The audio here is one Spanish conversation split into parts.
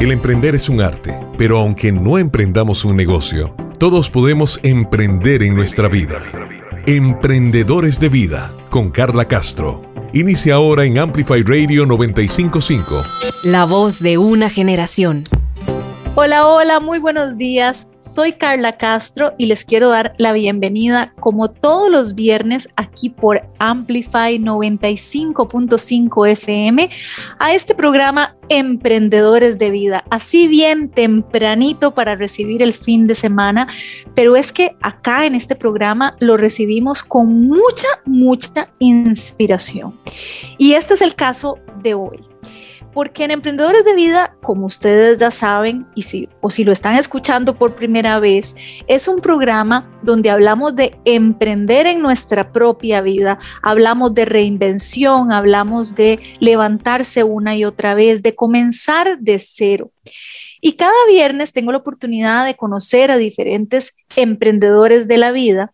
El emprender es un arte, pero aunque no emprendamos un negocio, todos podemos emprender en nuestra vida. Emprendedores de Vida con Carla Castro. Inicia ahora en Amplify Radio 955. La voz de una generación. Hola, hola, muy buenos días. Soy Carla Castro y les quiero dar la bienvenida como todos los viernes aquí por Amplify 95.5 FM a este programa Emprendedores de Vida, así bien tempranito para recibir el fin de semana, pero es que acá en este programa lo recibimos con mucha, mucha inspiración. Y este es el caso de hoy porque en Emprendedores de Vida, como ustedes ya saben, y si, o si lo están escuchando por primera vez, es un programa donde hablamos de emprender en nuestra propia vida, hablamos de reinvención, hablamos de levantarse una y otra vez, de comenzar de cero. Y cada viernes tengo la oportunidad de conocer a diferentes emprendedores de la vida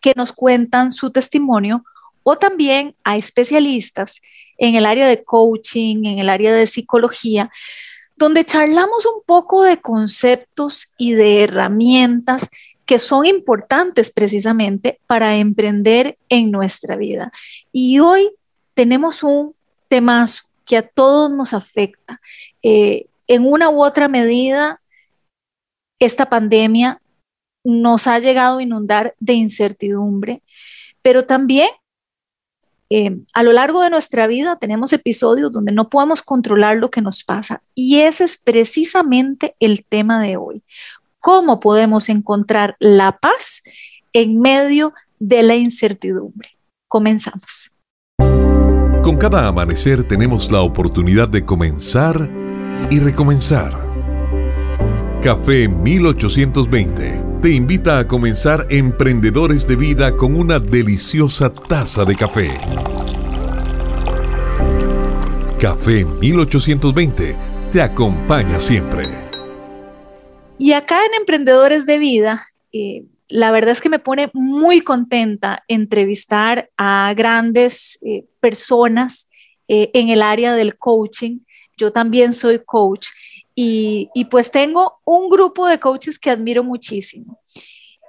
que nos cuentan su testimonio o también a especialistas en el área de coaching, en el área de psicología, donde charlamos un poco de conceptos y de herramientas que son importantes precisamente para emprender en nuestra vida. Y hoy tenemos un temazo que a todos nos afecta. Eh, en una u otra medida, esta pandemia nos ha llegado a inundar de incertidumbre, pero también eh, a lo largo de nuestra vida tenemos episodios donde no podemos controlar lo que nos pasa y ese es precisamente el tema de hoy. ¿Cómo podemos encontrar la paz en medio de la incertidumbre? Comenzamos. Con cada amanecer tenemos la oportunidad de comenzar y recomenzar. Café 1820 te invita a comenzar Emprendedores de Vida con una deliciosa taza de café. Café 1820 te acompaña siempre. Y acá en Emprendedores de Vida, eh, la verdad es que me pone muy contenta entrevistar a grandes eh, personas eh, en el área del coaching. Yo también soy coach y, pues tengo un grupo de coaches que admiro muchísimo.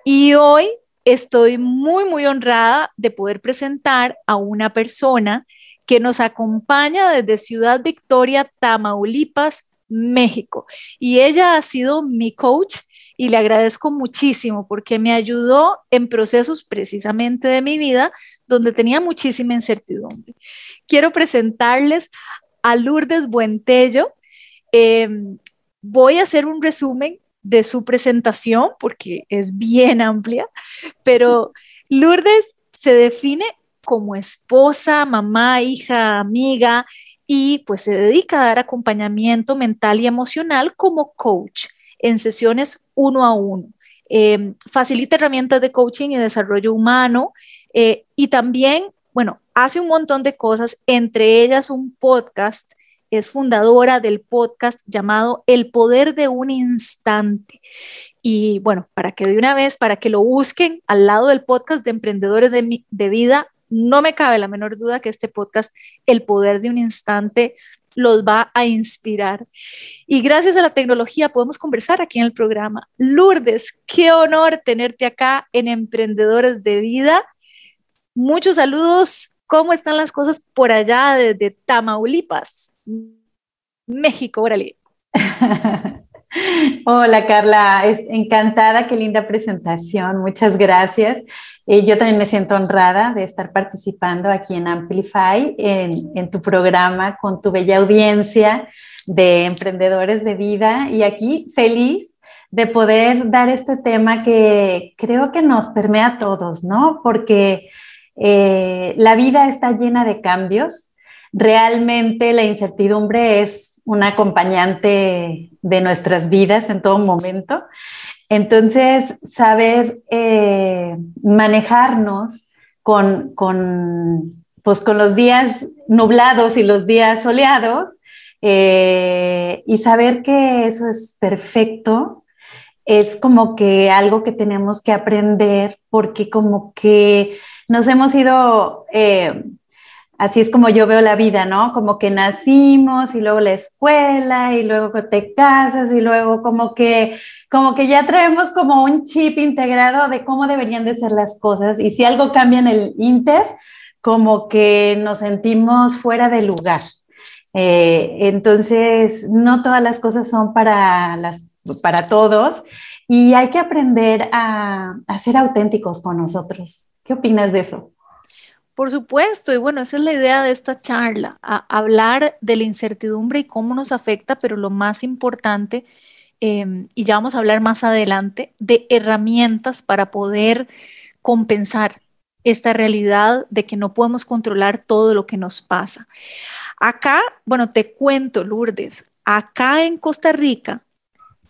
Y hoy estoy muy, muy honrada de poder presentar a una persona que nos acompaña desde Ciudad Victoria, Tamaulipas, México. Y ella ha sido mi coach y le agradezco muchísimo porque me ayudó en procesos precisamente de mi vida donde tenía muchísima incertidumbre. Quiero presentarles a Lourdes Buentello. Em, voy a hacer un resumen de su presentación porque es bien amplia, pero Lourdes se define como esposa, mamá, hija, amiga y pues se dedica a dar acompañamiento mental y emocional como coach en sesiones uno a uno. Em, facilita herramientas de coaching y desarrollo humano eh, y también, bueno, hace un montón de cosas, entre ellas un podcast es fundadora del podcast llamado El Poder de un Instante. Y bueno, para que de una vez, para que lo busquen al lado del podcast de Emprendedores de, de Vida, no me cabe la menor duda que este podcast, El Poder de un Instante, los va a inspirar. Y gracias a la tecnología podemos conversar aquí en el programa. Lourdes, qué honor tenerte acá en Emprendedores de Vida. Muchos saludos. ¿Cómo están las cosas por allá desde Tamaulipas? México, órale. Hola Carla, encantada, qué linda presentación, muchas gracias. Eh, yo también me siento honrada de estar participando aquí en Amplify, en, en, tu programa, con tu bella audiencia de emprendedores de vida y aquí feliz de poder dar este tema que creo que nos permea a todos, ¿no? Porque eh, la vida está llena de cambios, Realmente la incertidumbre es un acompañante de nuestras vidas en todo momento. Entonces, saber eh, manejarnos con, pues, con los días nublados y los días soleados eh, y saber que eso es perfecto es como que algo que tenemos que aprender porque como que nos hemos ido eh, así es como yo veo la vida, ¿no? Como que nacimos y luego la escuela y luego te casas y luego como que, como que ya traemos como un chip integrado de cómo deberían de ser las cosas y si algo cambia en el inter, como que nos sentimos fuera de lugar. Eh, entonces, no todas las cosas son para, las, para todos y hay que aprender a, a ser auténticos con nosotros. ¿Qué opinas de eso? Por supuesto, y bueno, esa es la idea de esta charla, hablar de la incertidumbre y cómo nos afecta, pero lo más importante, em, y ya vamos a hablar más adelante, de herramientas para poder compensar esta realidad de que no podemos controlar todo lo que nos pasa. Acá, bueno, te cuento, Lourdes, acá en Costa Rica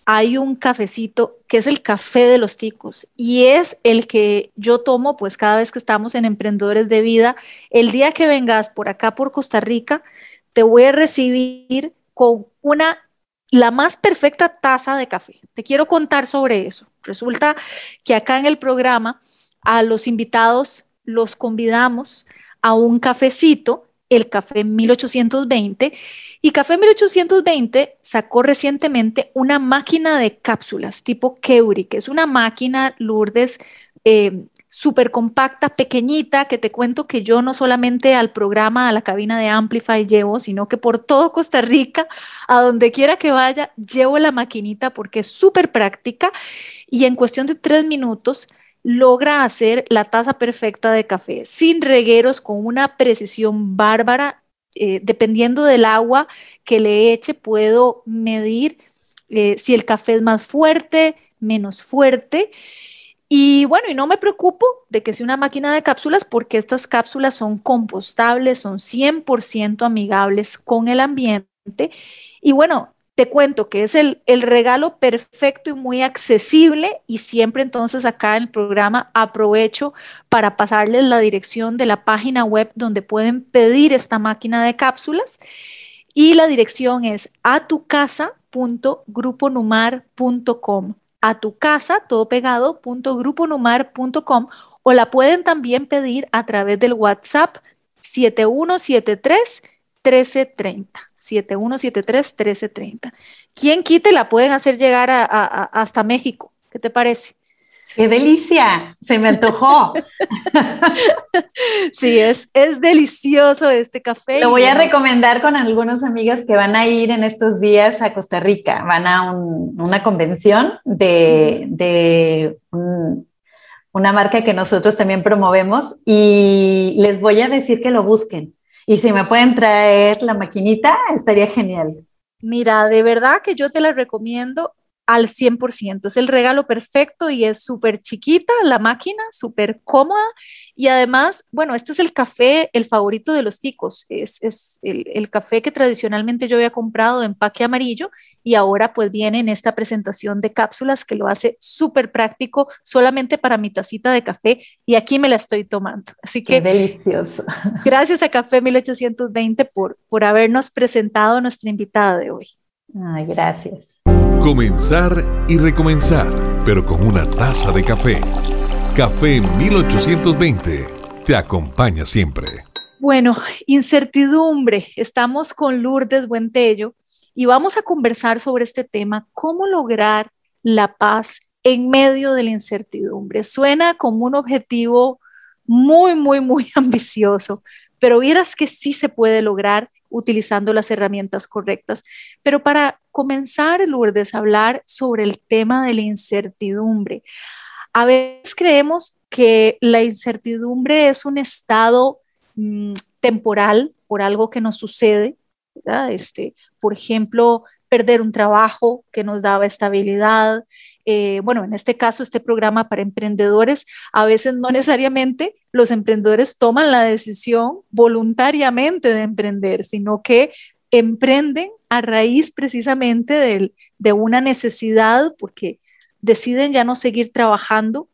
hay un cafecito que es el café de los ticos y es el que yo tomo pues cada vez que estamos en Emprendedores de Vida. El día que vengas por acá por Costa Rica, te voy a recibir con una la más perfecta taza de café. Te quiero contar sobre eso. Resulta que acá en el programa a los invitados los convidamos a un cafecito el Café 1820. Y Café 1820 sacó recientemente una máquina de cápsulas tipo Keuri, que es una máquina, Lourdes, eh, súper compacta, pequeñita, que te cuento que yo no solamente al programa, a la cabina de Amplify llevo, sino que por todo Costa Rica, a donde quiera que vaya, llevo la maquinita porque es súper práctica y en cuestión de tres minutos logra hacer la taza perfecta de café, sin regueros, con una precisión bárbara. Eh, dependiendo del agua que le eche, puedo medir eh, si el café es más fuerte, menos fuerte. Y bueno, y no me preocupo de que sea una máquina de cápsulas porque estas cápsulas son compostables, son 100% amigables con el ambiente. Y bueno, te cuento que es el, regalo perfecto y muy accesible y siempre entonces acá en el programa aprovecho para pasarles la dirección de la página web donde pueden pedir esta máquina de cápsulas y la dirección es a tu casa.gruponumar.com a tu casa, todo pegado, .gruponumar.com o la pueden también pedir a través del WhatsApp 7173 1330. 7173-1330. ¿Quién quite la pueden hacer llegar hasta México? ¿Qué te parece? ¡Qué delicia! Se me antojó. sí, es, es delicioso este café. Lo voy a recomendar con algunos amigos que van a ir en estos días a Costa Rica. Van a una convención de, una marca que nosotros también promovemos y les voy a decir que lo busquen y si me pueden traer la maquinita, estaría genial. Mira, de verdad que yo te la recomiendo al 100%. Es el regalo perfecto y es súper chiquita la máquina, súper cómoda. Y además, bueno, este es el café, el favorito de los ticos. Es, es el, el, café que tradicionalmente yo había comprado de empaque amarillo y ahora pues viene en esta presentación de cápsulas que lo hace súper práctico solamente para mi tacita de café y aquí me la estoy tomando. Así que... delicioso. Gracias a Café 1820 por, por habernos presentado a nuestra invitada de hoy. Ay, gracias. Comenzar y recomenzar, pero con una taza de café. Café 1820 te acompaña siempre. Bueno, incertidumbre. Estamos con Lourdes Buentello y vamos a conversar sobre este tema, cómo lograr la paz en medio de la incertidumbre. Suena como un objetivo muy, muy, muy ambicioso, pero vieras que sí se puede lograr utilizando las herramientas correctas. Pero para comenzar, Lourdes, a hablar sobre el tema de la incertidumbre. A veces creemos que la incertidumbre es un estado mm, temporal por algo que nos sucede, Este, por ejemplo, perder un trabajo que nos daba estabilidad. Eh, bueno, en este caso, este programa para emprendedores, a veces no necesariamente los emprendedores toman la decisión voluntariamente de emprender, sino que emprenden a raíz precisamente de, una necesidad porque deciden ya no seguir trabajando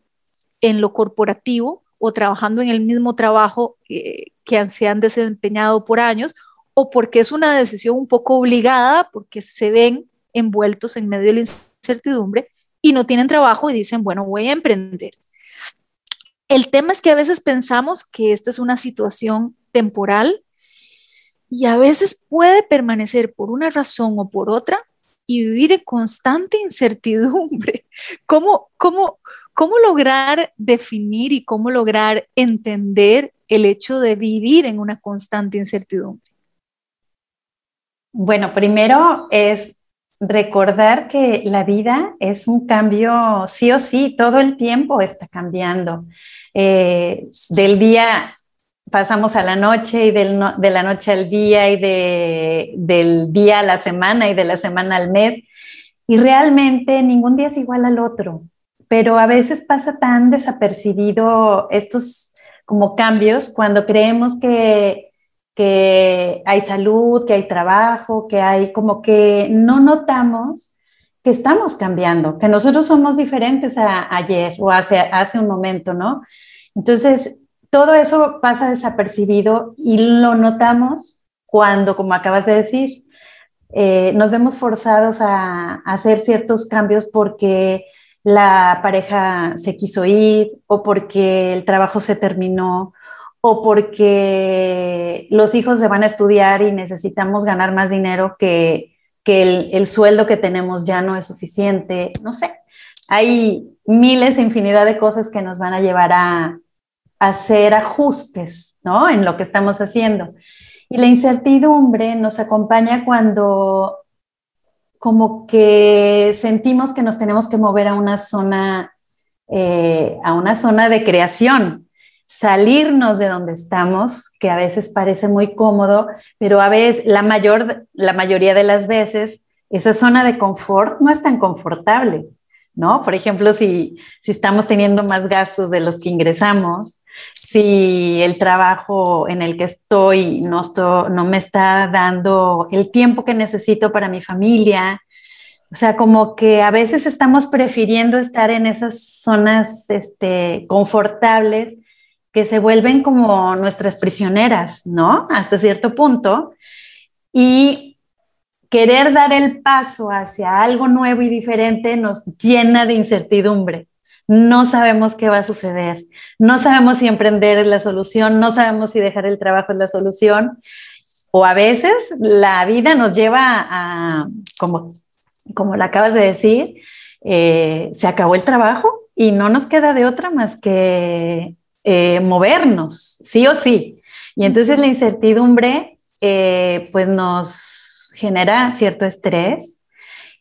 en lo corporativo o trabajando en el mismo trabajo que se han desempeñado por años o porque es una decisión un poco obligada, porque se ven envueltos en medio de la incertidumbre y no tienen trabajo y dicen, bueno, voy a emprender. El tema es que a veces pensamos que esta es una situación temporal y a veces puede permanecer por una razón o por otra y vivir en constante incertidumbre. ¿Cómo, cómo, cómo lograr definir y cómo lograr entender el hecho de vivir en una constante incertidumbre? Bueno, primero es recordar que la vida es un cambio sí o sí, todo el tiempo está cambiando. Eh, del día pasamos a la noche y de la noche al día y del día a la semana y de la semana al mes. Y realmente ningún día es igual al otro, pero a veces pasa tan desapercibido estos como cambios cuando creemos que, que hay salud, que hay trabajo, que hay como que no notamos que estamos cambiando, que nosotros somos diferentes a ayer o hace, hace un momento, ¿no? Entonces, todo eso pasa desapercibido y lo notamos cuando, como acabas de decir, eh, nos vemos forzados a, hacer ciertos cambios porque la pareja se quiso ir o porque el trabajo se terminó o porque los hijos se van a estudiar y necesitamos ganar más dinero que, el, el, sueldo que tenemos ya no es suficiente. No sé, hay miles e infinidad de cosas que nos van a llevar a, hacer ajustes ¿no? en lo que estamos haciendo. Y la incertidumbre nos acompaña cuando como que sentimos que nos tenemos que mover a una zona, eh, a una zona de creación, salirnos de donde estamos, que a veces parece muy cómodo, pero a veces, la, mayor, la mayoría de las veces, esa zona de confort no es tan confortable. ¿no? Por ejemplo, si, estamos teniendo más gastos de los que ingresamos, si el trabajo en el que estoy no, no me está dando el tiempo que necesito para mi familia, o sea, como que a veces estamos prefiriendo estar en esas zonas este, confortables que se vuelven como nuestras prisioneras, ¿no? Hasta cierto punto. Y querer dar el paso hacia algo nuevo y diferente nos llena de incertidumbre. No sabemos qué va a suceder, no sabemos si emprender es la solución, no sabemos si dejar el trabajo es la solución, o a veces la vida nos lleva a, como, como la acabas de decir, eh, se acabó el trabajo y no nos queda de otra más que eh, movernos, sí o sí. Y entonces la incertidumbre, eh, pues nos genera cierto estrés.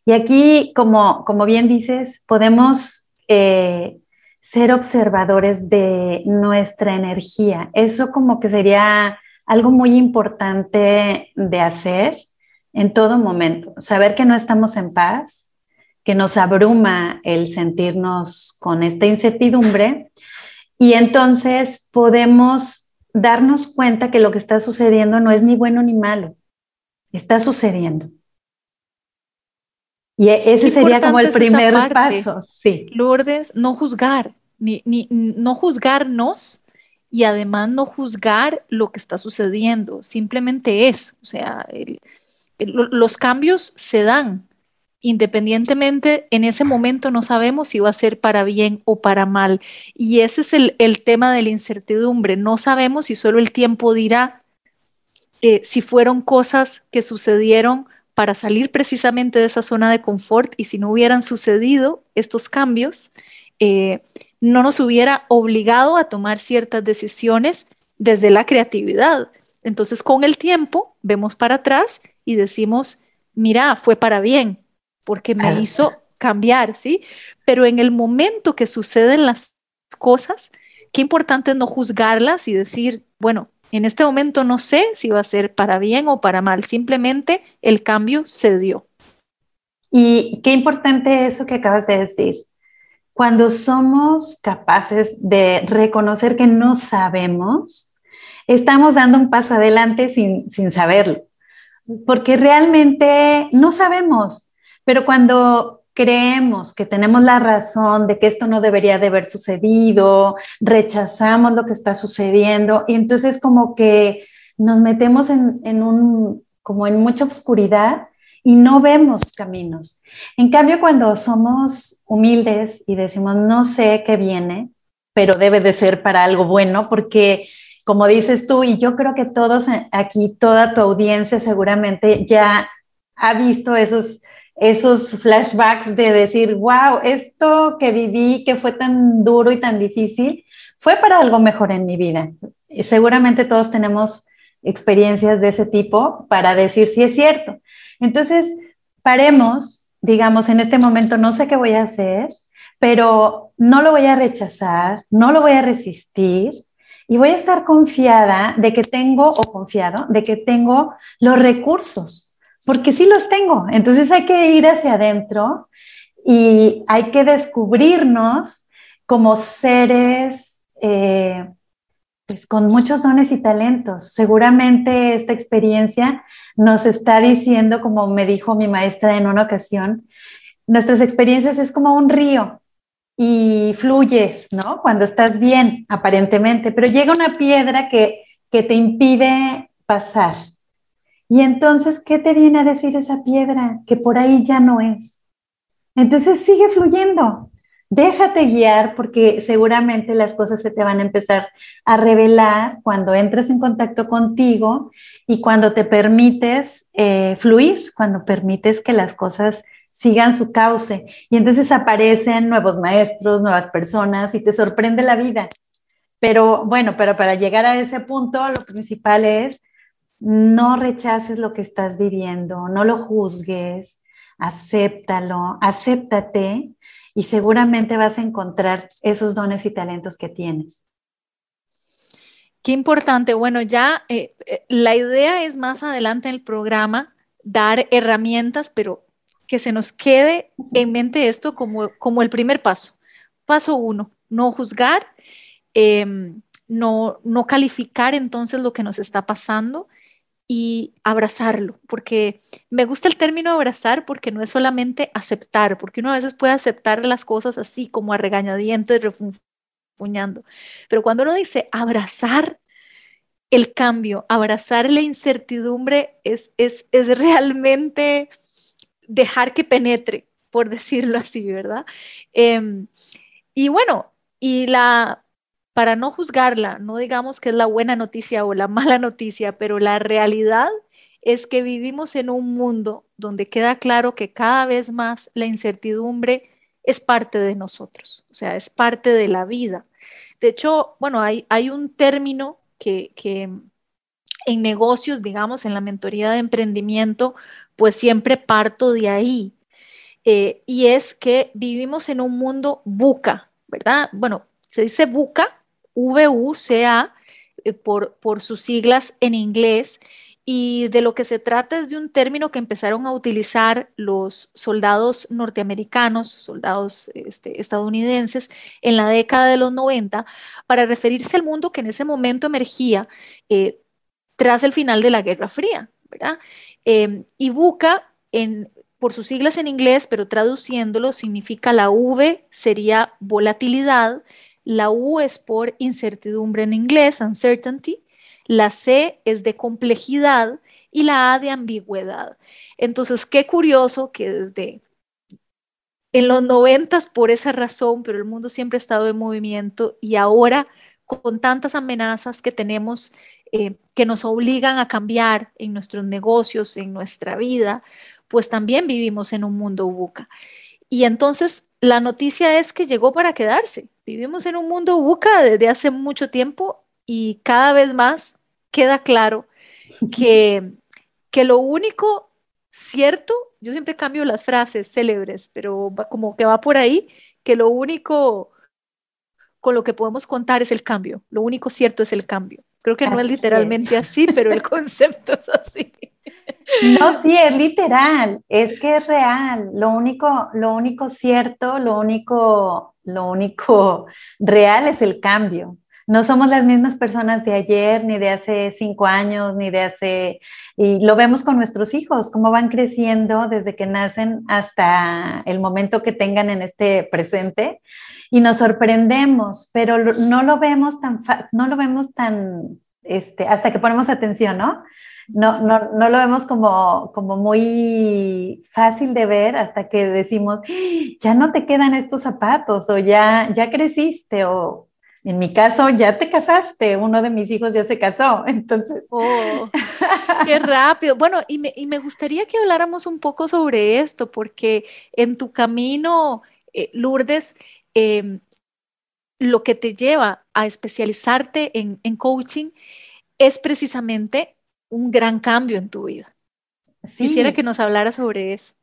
Y aquí, como, como bien dices, podemos eh, ser observadores de nuestra energía. Eso como que sería algo muy importante de hacer en todo momento. Saber que no estamos en paz, que nos abruma el sentirnos con esta incertidumbre y entonces podemos darnos cuenta que lo que está sucediendo no es ni bueno ni malo, está sucediendo. Y e, ese sería como el primer paso, sí. Lourdes, no juzgar, ni, ni, no juzgarnos y además no juzgar lo que está sucediendo, simplemente es, o sea, los cambios se dan, independientemente, en ese momento no sabemos si va a ser para bien o para mal. Y ese es el, tema de la incertidumbre, no sabemos si solo el tiempo dirá eh, si fueron cosas que sucedieron para salir precisamente de esa zona de confort y si no hubieran sucedido estos cambios, eh, no nos hubiera obligado a tomar ciertas decisiones desde la creatividad. Entonces, con el tiempo, vemos para atrás y decimos, mira, fue para bien, porque me hizo cambiar, ¿sí? Pero en el momento que suceden las cosas, qué importante es no juzgarlas y decir, bueno, en este momento no sé si va a ser para bien o para mal, simplemente el cambio se dio. Y qué importante eso que acabas de decir. Cuando somos capaces de reconocer que no sabemos, estamos dando un paso adelante sin, sin saberlo, porque realmente no sabemos, pero cuando creemos que tenemos la razón de que esto no debería de haber sucedido, rechazamos lo que está sucediendo y entonces como que nos metemos en, un, como en mucha oscuridad y no vemos caminos. En cambio, cuando somos humildes y decimos, no sé qué viene, pero debe de ser para algo bueno, porque como dices tú, y yo creo que todos aquí, toda tu audiencia seguramente ya ha visto esos, esos flashbacks de decir, wow, esto que viví, que fue tan duro y tan difícil, fue para algo mejor en mi vida. Y seguramente todos tenemos experiencias de ese tipo para decir si es cierto. Entonces, paremos, digamos, en este momento no sé qué voy a hacer, pero no lo voy a rechazar, no lo voy a resistir y voy a estar confiada de que tengo, o confiado, de que tengo los recursos, porque sí los tengo. Entonces hay que ir hacia adentro y hay que descubrirnos como seres eh, pues, con muchos dones y talentos. Seguramente esta experiencia nos está diciendo, como me dijo mi maestra en una ocasión, nuestras experiencias es como un río y fluyes, ¿no? Cuando estás bien, aparentemente, pero llega una piedra que, que te impide pasar. Y entonces, ¿qué te viene a decir esa piedra? Que por ahí ya no es. Entonces sigue fluyendo. Déjate guiar porque seguramente las cosas se te van a empezar a revelar cuando entres en contacto contigo y cuando te permites eh, fluir, cuando permites que las cosas sigan su cauce. Y entonces aparecen nuevos maestros, nuevas personas y te sorprende la vida. Pero bueno, pero para llegar a ese punto, lo principal es no rechaces lo que estás viviendo, no lo juzgues, acéptalo, acéptate y seguramente vas a encontrar esos dones y talentos que tienes. Qué importante. Bueno, ya eh, eh, la idea es más adelante en el programa dar herramientas, pero que se nos quede en mente esto como, como el primer paso. Paso uno, no juzgar, em, no, no calificar entonces lo que nos está pasando y abrazarlo, porque me gusta el término abrazar porque no es solamente aceptar, porque uno a veces puede aceptar las cosas así como a regañadientes, refunfuñando, pero cuando uno dice abrazar el cambio, abrazar la incertidumbre es, es, es realmente dejar que penetre, por decirlo así, ¿verdad? Em, y bueno, y la, para no juzgarla, no digamos que es la buena noticia o la mala noticia, pero la realidad es que vivimos en un mundo donde queda claro que cada vez más la incertidumbre es parte de nosotros, o sea, es parte de la vida. De hecho, bueno, hay, un término que, que en negocios, digamos, en la mentoría de emprendimiento, pues siempre parto de ahí. Eh, y es que vivimos en un mundo buca, ¿verdad? Bueno, se dice buca, V-U-C-A, eh, por, por sus siglas en inglés, y de lo que se trata es de un término que empezaron a utilizar los soldados norteamericanos, soldados este, estadounidenses, en la década de los 90, para referirse al mundo que en ese momento emergía eh, tras el final de la Guerra Fría. ¿verdad? Em, y buca, por sus siglas en inglés, pero traduciéndolo, significa la V sería volatilidad, la U es por incertidumbre en inglés, uncertainty, la C es de complejidad y la A de ambigüedad. Entonces, qué curioso que desde en los noventas por esa razón, pero el mundo siempre ha estado en movimiento y ahora con tantas amenazas que tenemos eh, que nos obligan a cambiar en nuestros negocios, en nuestra vida, pues también vivimos en un mundo buca. Y entonces la noticia es que llegó para quedarse. Vivimos en un mundo buca desde hace mucho tiempo y cada vez más queda claro que, que lo único cierto, yo siempre cambio las frases célebres, pero como que va por ahí, que lo único con lo que podemos contar es el cambio. Lo único cierto es el cambio. Creo que no es literalmente así, pero el concepto es así. No, sí, es literal, es que es real. Lo único, lo único cierto, lo único, lo único real es el cambio. No somos las mismas personas de ayer, ni de hace cinco años, ni de hace... Y lo vemos con nuestros hijos, cómo van creciendo desde que nacen hasta el momento que tengan en este presente y nos sorprendemos, pero no lo vemos tan, no lo vemos tan, este, hasta que ponemos atención, ¿no? No, no, no lo vemos como, como muy fácil de ver hasta que decimos, ya no te quedan estos zapatos o ya, ya creciste o En mi caso, ya te casaste, uno de mis hijos ya se casó, entonces... Oh, qué rápido. Bueno, y me, y me, gustaría que habláramos un poco sobre esto, porque en tu camino, eh, Lourdes, eh, lo que te lleva a especializarte en, en, coaching es precisamente un gran cambio en tu vida. Quisiera que nos hablara sobre eso.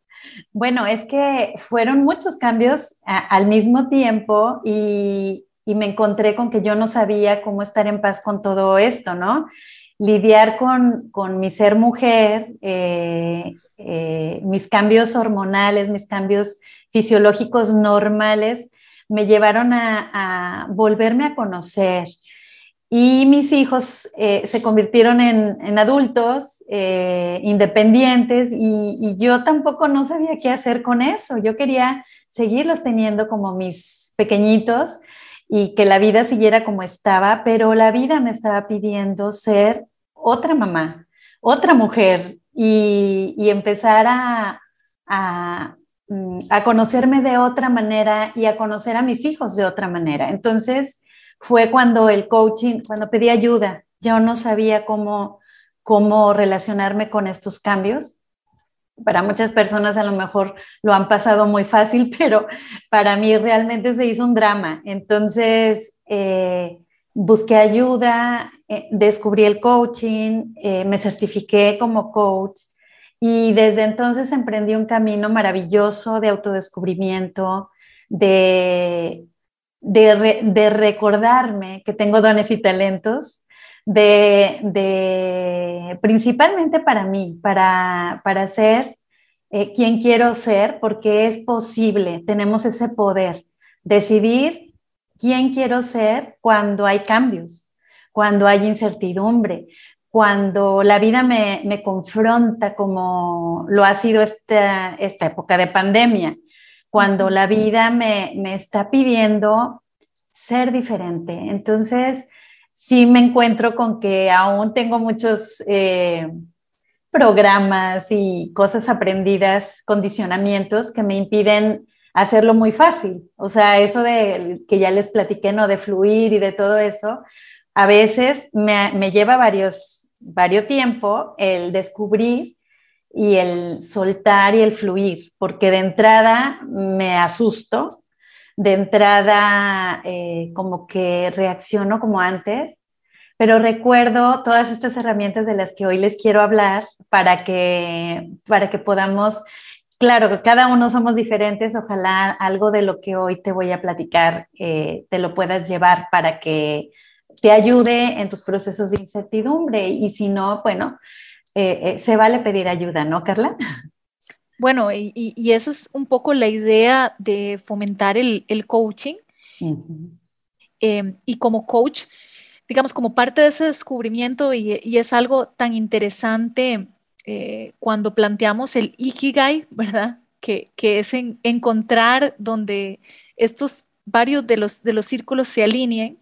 Bueno, es que fueron muchos cambios al mismo tiempo y, y, me encontré con que yo no sabía cómo estar en paz con todo esto, ¿no? Lidiar con, con mi ser mujer, eh, eh, mis cambios hormonales, mis cambios fisiológicos normales, me llevaron a, volverme a conocer. Y mis hijos eh, se convirtieron en, adultos eh, independientes y, yo tampoco no sabía qué hacer con eso. Yo quería seguirlos teniendo como mis pequeñitos y que la vida siguiera como estaba, pero la vida me estaba pidiendo ser otra mamá, otra mujer y, empezar a, Mm, a conocerme de otra manera y a conocer a mis hijos de otra manera. Entonces fue cuando el coaching, cuando pedí ayuda, yo no sabía cómo, cómo relacionarme con estos cambios. Para muchas personas a lo mejor lo han pasado muy fácil, pero para mí realmente se hizo un drama. Entonces eh, busqué ayuda, eh, descubrí el coaching, eh, me certifiqué como coach y desde entonces emprendí un camino maravilloso de autodescubrimiento, de, de, recordarme que tengo dones y talentos, de, de principalmente para mí, para, para ser eh, quien quiero ser, porque es posible, tenemos ese poder, decidir quién quiero ser cuando hay cambios, cuando hay incertidumbre, cuando la vida me, confronta como lo ha sido esta, esta época de pandemia, cuando la vida me, está pidiendo ser diferente. Entonces, sí me encuentro con que aún tengo muchos eh, programas y cosas aprendidas, condicionamientos que me impiden hacerlo muy fácil. O sea, eso de que ya les platiqué, ¿no? De fluir y de todo eso, a veces me, me lleva varios varios tiempo el descubrir y el soltar y el fluir, porque de entrada me asusto, de entrada eh, como que reacciono como antes, pero recuerdo todas estas herramientas de las que hoy les quiero hablar para que, para que podamos, claro, cada uno somos diferentes, ojalá algo de lo que hoy te voy a platicar eh, te lo puedas llevar para que te ayude en tus procesos de incertidumbre. Y si no, bueno, eh, eh, se vale pedir ayuda, ¿no, Carla? Bueno, y, esa es un poco la idea de fomentar el, coaching. Em, y como coach, digamos, como parte de ese descubrimiento, y, es algo tan interesante eh, cuando planteamos el Ikigai, ¿verdad? Que, es encontrar donde estos varios de los, de los círculos se alineen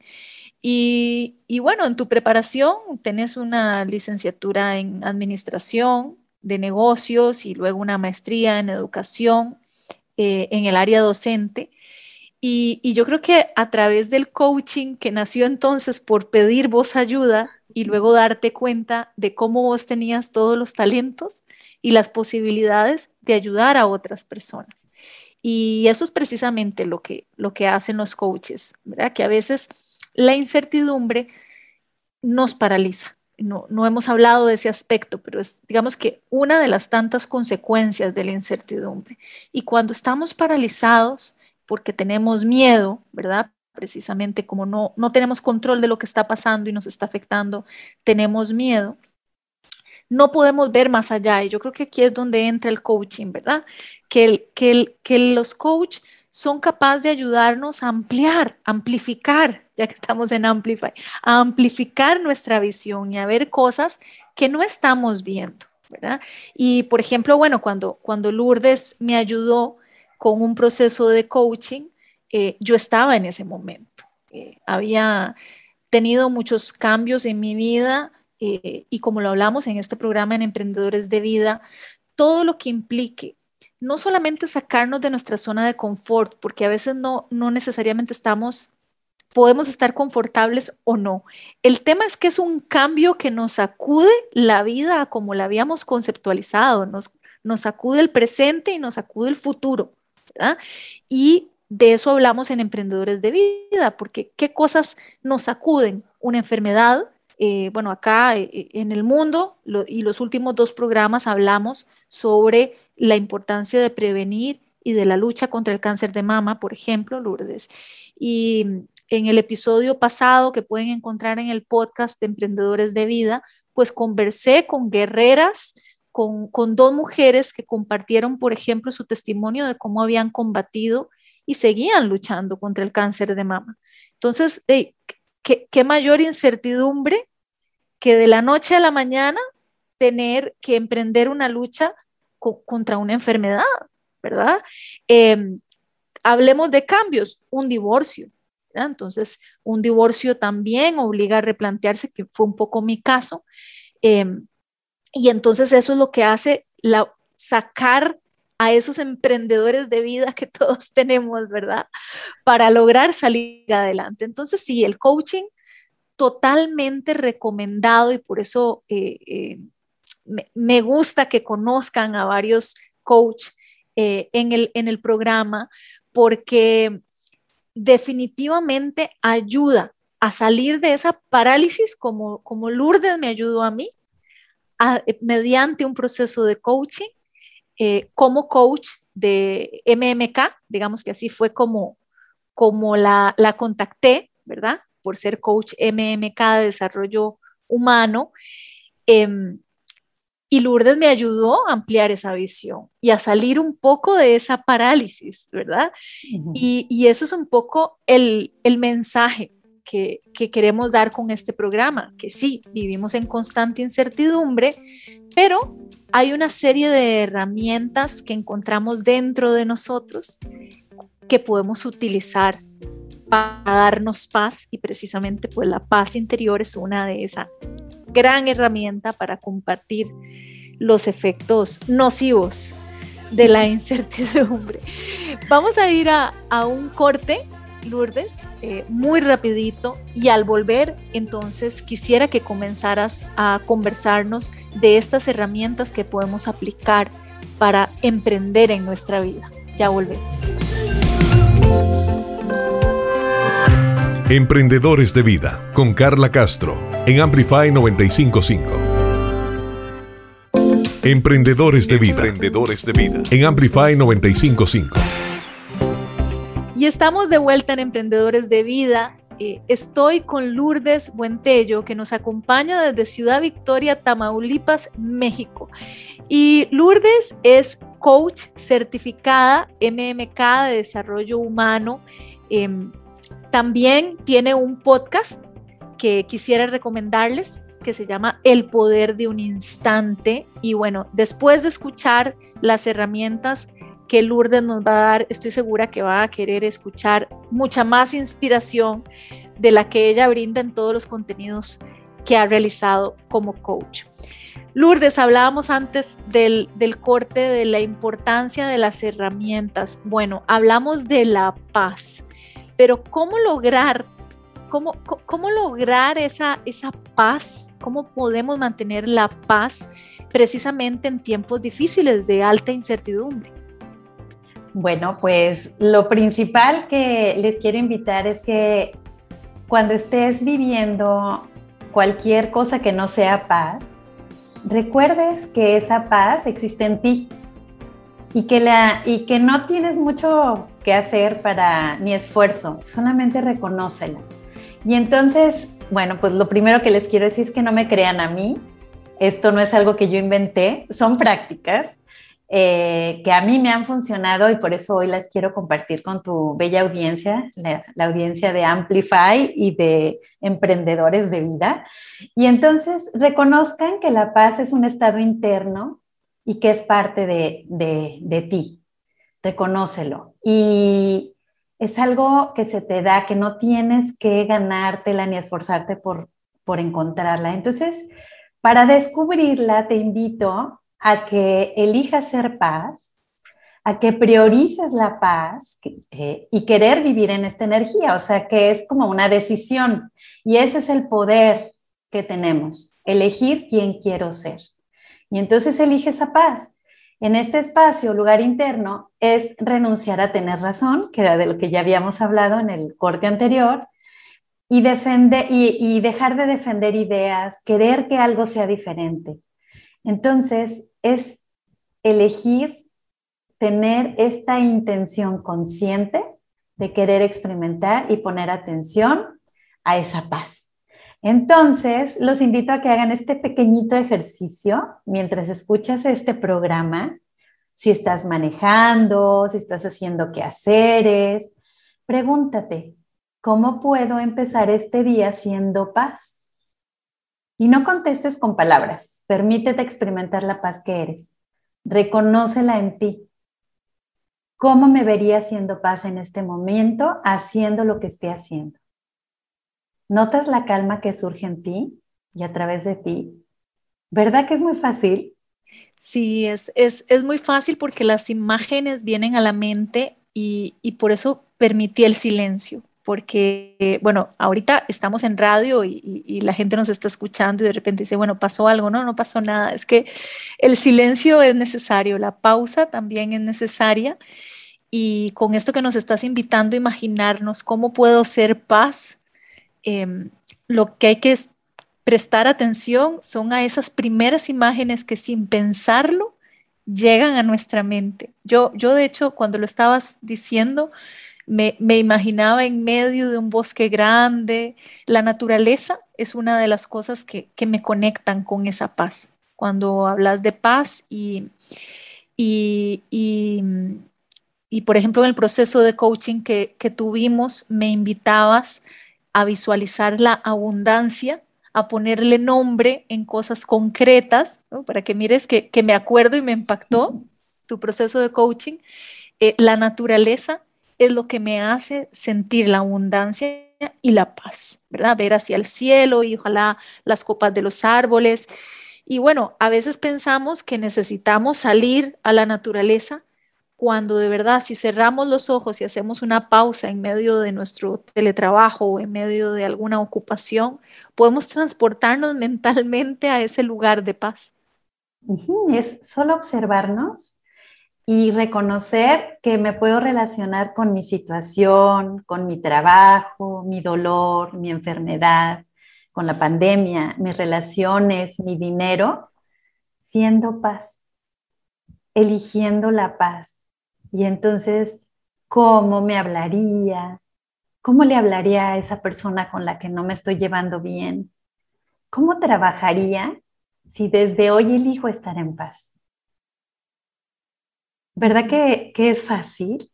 y, bueno, en tu preparación tenés una licenciatura en administración de negocios y luego una maestría en educación eh, en el área docente. Y, y, yo creo que a través del coaching que nació entonces por pedir vos ayuda y luego darte cuenta de cómo vos tenías todos los talentos y las posibilidades de ayudar a otras personas. Y eso es precisamente lo que, lo que hacen los coaches, ¿verdad? Que a veces la incertidumbre nos paraliza. No, no, hemos hablado de ese aspecto, pero es, digamos que una de las tantas consecuencias de la incertidumbre. Y cuando estamos paralizados porque tenemos miedo, ¿verdad? Precisamente como no, no tenemos control de lo que está pasando y nos está afectando, tenemos miedo, no podemos ver más allá. Y yo creo que aquí es donde entra el coaching, ¿verdad? Que, el, que, el, que los coach son capaces de ayudarnos a ampliar, amplificar ya que estamos en Amplify, a amplificar nuestra visión y a ver cosas que no estamos viendo, ¿verdad? Y por ejemplo, bueno, cuando, cuando Lourdes me ayudó con un proceso de coaching, eh, yo estaba en ese momento. Eh, había tenido muchos cambios en mi vida eh, y como lo hablamos en este programa en Emprendedores de Vida, todo lo que implique no solamente sacarnos de nuestra zona de confort, porque a veces no, no necesariamente estamos podemos estar confortables o no. El tema es que es un cambio que nos sacude la vida como la habíamos conceptualizado, nos, nos sacude el presente y nos sacude el futuro. Y de eso hablamos en Emprendedores de Vida, porque ¿qué cosas nos sacuden? Una enfermedad. Eh, bueno, acá eh, en el mundo y los últimos dos programas hablamos sobre la importancia de prevenir y de la lucha contra el cáncer de mama, por ejemplo, Lourdes. Y en el episodio pasado que pueden encontrar en el podcast de Emprendedores de Vida, pues conversé con guerreras, con, dos mujeres que compartieron, por ejemplo, su testimonio de cómo habían combatido y seguían luchando contra el cáncer de mama. Entonces, ¿qué, mayor incertidumbre que de la noche a la mañana tener que emprender una lucha contra una enfermedad, ¿verdad? Em, hablemos de cambios, un divorcio. Entonces, un divorcio también obliga a replantearse, que fue un poco mi caso. Em, y entonces eso es lo que hace la, sacar a esos emprendedores de vida que todos tenemos, ¿verdad? Para lograr salir adelante. Entonces, sí, el coaching totalmente recomendado y por eso eh, eh, me, gusta que conozcan a varios coaches eh, en, el, en el programa porque definitivamente ayuda a salir de esa parálisis como, como Lourdes me ayudó a mí mediante un proceso de coaching eh, como coach de MMK, digamos que así fue como, como la, la contacté, ¿verdad? Por ser coach MMK de desarrollo humano. Em, y Lourdes me ayudó a ampliar esa visión y a salir un poco de esa parálisis, ¿verdad? y, y, eso es un poco el, el mensaje que, que, queremos dar con este programa, que sí, vivimos en constante incertidumbre, pero hay una serie de herramientas que encontramos dentro de nosotros que podemos utilizar para darnos paz y precisamente pues la paz interior es una de esas gran herramienta para compartir los efectos nocivos de la incertidumbre. Vamos a ir a, un corte, Lourdes, eh, muy rapidito y al volver entonces quisiera que comenzaras a conversarnos de estas herramientas que podemos aplicar para emprender en nuestra vida. Ya volvemos. Emprendedores de Vida con Carla Castro en Amplify 955. Emprendedores de Vida. Emprendedores de Vida en Amplify 955. Y estamos de vuelta en Emprendedores de Vida. Eh, estoy con Lourdes Buentello, que nos acompaña desde Ciudad Victoria, Tamaulipas, México. Y Lourdes es coach certificada MMK de Desarrollo Humano. Em, también tiene un podcast que quisiera recomendarles que se llama El poder de un instante. Y bueno, después de escuchar las herramientas que Lourdes nos va a dar, estoy segura que va a querer escuchar mucha más inspiración de la que ella brinda en todos los contenidos que ha realizado como coach. Lourdes, hablábamos antes del, del, corte de la importancia de las herramientas. Bueno, hablamos de la paz. Pero ¿cómo lograr, cómo, lograr esa, esa paz? ¿Cómo podemos mantener la paz precisamente en tiempos difíciles de alta incertidumbre? Bueno, pues lo principal que les quiero invitar es que cuando estés viviendo cualquier cosa que no sea paz, recuerdes que esa paz existe en ti y que, la, y que no tienes mucho que hacer para ni esfuerzo, solamente reconócela. Y entonces, bueno, pues lo primero que les quiero decir es que no me crean a mí, esto no es algo que yo inventé, son prácticas eh, que a mí me han funcionado y por eso hoy las quiero compartir con tu bella audiencia, la, la, audiencia de Amplify y de emprendedores de vida. Y entonces reconozcan que la paz es un estado interno y que es parte de, de, ti. Reconócelo. Y es algo que se te da, que no tienes que ganártela ni esforzarte por, por encontrarla. Entonces, para descubrirla, te invito a que elijas ser paz, a que priorices la paz eh, y querer vivir en esta energía, o sea que es como una decisión y ese es el poder que tenemos, elegir quién quiero ser. Y entonces elige esa paz. En este espacio, lugar interno, es renunciar a tener razón, que era de lo que ya habíamos hablado en el corte anterior, y, defender, y dejar de defender ideas, querer que algo sea diferente. Entonces, es elegir tener esta intención consciente de querer experimentar y poner atención a esa paz. Entonces, los invito a que hagan este pequeñito ejercicio mientras escuchas este programa. Si estás manejando, si estás haciendo quehaceres, pregúntate, ¿cómo puedo empezar este día siendo paz? Y no contestes con palabras, permítete experimentar la paz que eres. Reconócela en ti. ¿Cómo me vería siendo paz en este momento haciendo lo que esté haciendo? ¿Notas la calma que surge en ti y a través de ti? ¿Verdad que es muy fácil? Sí, es, es, es muy fácil porque las imágenes vienen a la mente y, y por eso permití el silencio, porque, bueno, ahorita estamos en radio y, y, la gente nos está escuchando y de repente dice, bueno, pasó algo, no, no pasó nada. Es que el silencio es necesario, la pausa también es necesaria. Y con esto que nos estás invitando a imaginarnos cómo puedo ser paz Em, lo que hay que prestar atención son a esas primeras imágenes que sin pensarlo llegan a nuestra mente. Yo, yo de hecho, cuando lo estabas diciendo, me, imaginaba en medio de un bosque grande. La naturaleza es una de las cosas que, me conectan con esa paz. Cuando hablas de paz y, y, y, por ejemplo, en el proceso de coaching que, que tuvimos, me invitabas a visualizar la abundancia, a ponerle nombre en cosas concretas, para que mires que, me acuerdo y me impactó tu proceso de coaching. Eh, la naturaleza es lo que me hace sentir la abundancia y la paz, ¿verdad? Ver hacia el cielo y ojalá las copas de los árboles. Y bueno, a veces pensamos que necesitamos salir a la naturaleza cuando de verdad, si cerramos los ojos y hacemos una pausa en medio de nuestro teletrabajo o en medio de alguna ocupación, podemos transportarnos mentalmente a ese lugar de paz. Es solo observarnos y reconocer que me puedo relacionar con mi situación, con mi trabajo, mi dolor, mi enfermedad, con la pandemia, mis relaciones, mi dinero, siendo paz, eligiendo la paz y entonces, ¿cómo me hablaría? ¿Cómo le hablaría a esa persona con la que no me estoy llevando bien? ¿Cómo trabajaría si desde hoy elijo estar en paz? ¿Verdad que, es fácil?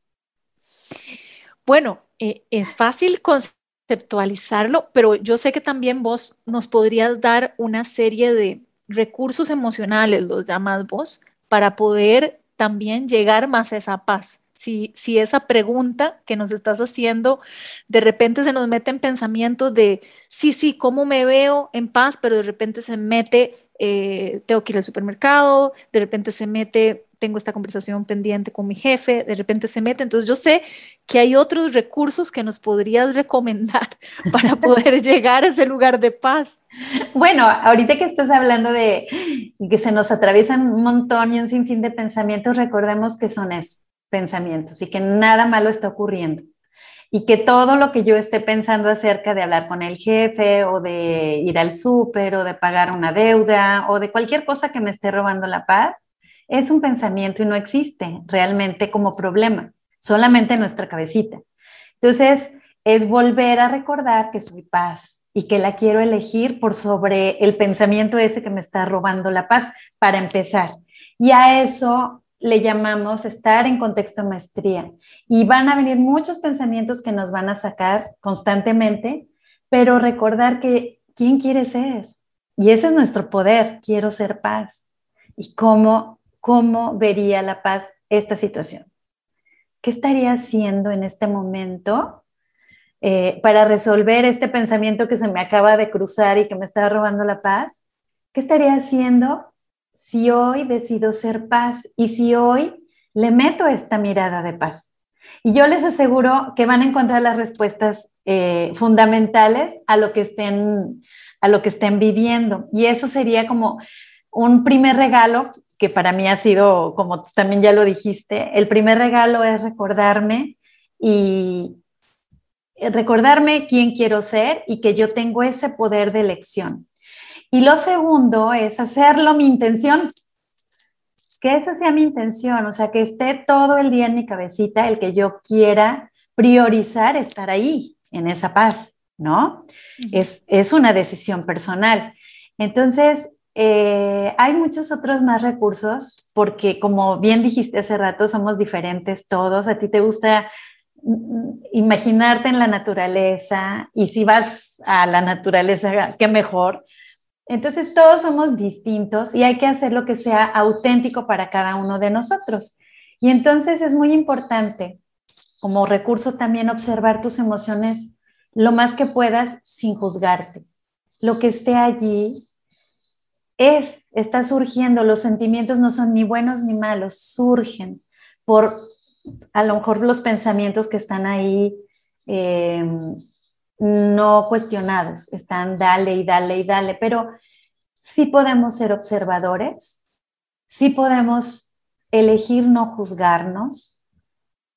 Bueno, eh, es fácil conceptualizarlo, pero yo sé que también vos nos podrías dar una serie de recursos emocionales, los llamas vos, para poder también llegar más a esa paz. Si, si esa pregunta que nos estás haciendo de repente se nos mete en pensamientos de, sí, sí, ¿cómo me veo en paz? Pero de repente se mete, eh, tengo que ir al supermercado, de repente se mete, tengo esta conversación pendiente con mi jefe, de repente se mete. Entonces yo sé que hay otros recursos que nos podrías recomendar para poder llegar a ese lugar de paz. Bueno, ahorita que estás hablando de que se nos atraviesan un montón y un sinfín de pensamientos, recordemos que son esos pensamientos y que nada malo está ocurriendo. Y que todo lo que yo esté pensando acerca de hablar con el jefe o de ir al súper o de pagar una deuda o de cualquier cosa que me esté robando la paz, es un pensamiento y no existe realmente como problema, solamente en nuestra cabecita. Entonces, es volver a recordar que soy paz y que la quiero elegir por sobre el pensamiento ese que me está robando la paz, para empezar. Y a eso le llamamos estar en contexto maestría. Y van a venir muchos pensamientos que nos van a sacar constantemente, pero recordar que quién quiere ser. Y ese es nuestro poder, quiero ser paz. ¿Y cómo ¿cómo vería la paz esta situación? ¿Qué estaría haciendo en este momento eh, para resolver este pensamiento que se me acaba de cruzar y que me está robando la paz? ¿Qué estaría haciendo si hoy decido ser paz y si hoy le meto esta mirada de paz. Y yo les aseguro que van a encontrar las respuestas eh, fundamentales a lo que estén a lo que estén viviendo. Y eso sería como un primer regalo que para mí ha sido, como también ya lo dijiste, el primer regalo es recordarme y recordarme quién quiero ser y que yo tengo ese poder de elección. Y lo segundo es hacerlo mi intención, que esa sea mi intención, o sea, que esté todo el día en mi cabecita el que yo quiera priorizar estar ahí, en esa paz, ¿no? es, es, una decisión personal. Entonces, eh, hay muchos otros más recursos porque, como bien dijiste hace rato, somos diferentes todos. A ti te gusta mm, imaginarte en la naturaleza y si vas a la naturaleza, qué mejor. Entonces todos somos distintos y hay que hacer lo que sea auténtico para cada uno de nosotros. Y entonces es muy importante como recurso también observar tus emociones lo más que puedas sin juzgarte. Lo que esté allí es, está surgiendo, los sentimientos no son ni buenos ni malos, surgen por a lo mejor los pensamientos que están ahí em, no cuestionados, están dale y dale y dale, pero sí podemos ser observadores, sí podemos elegir no juzgarnos,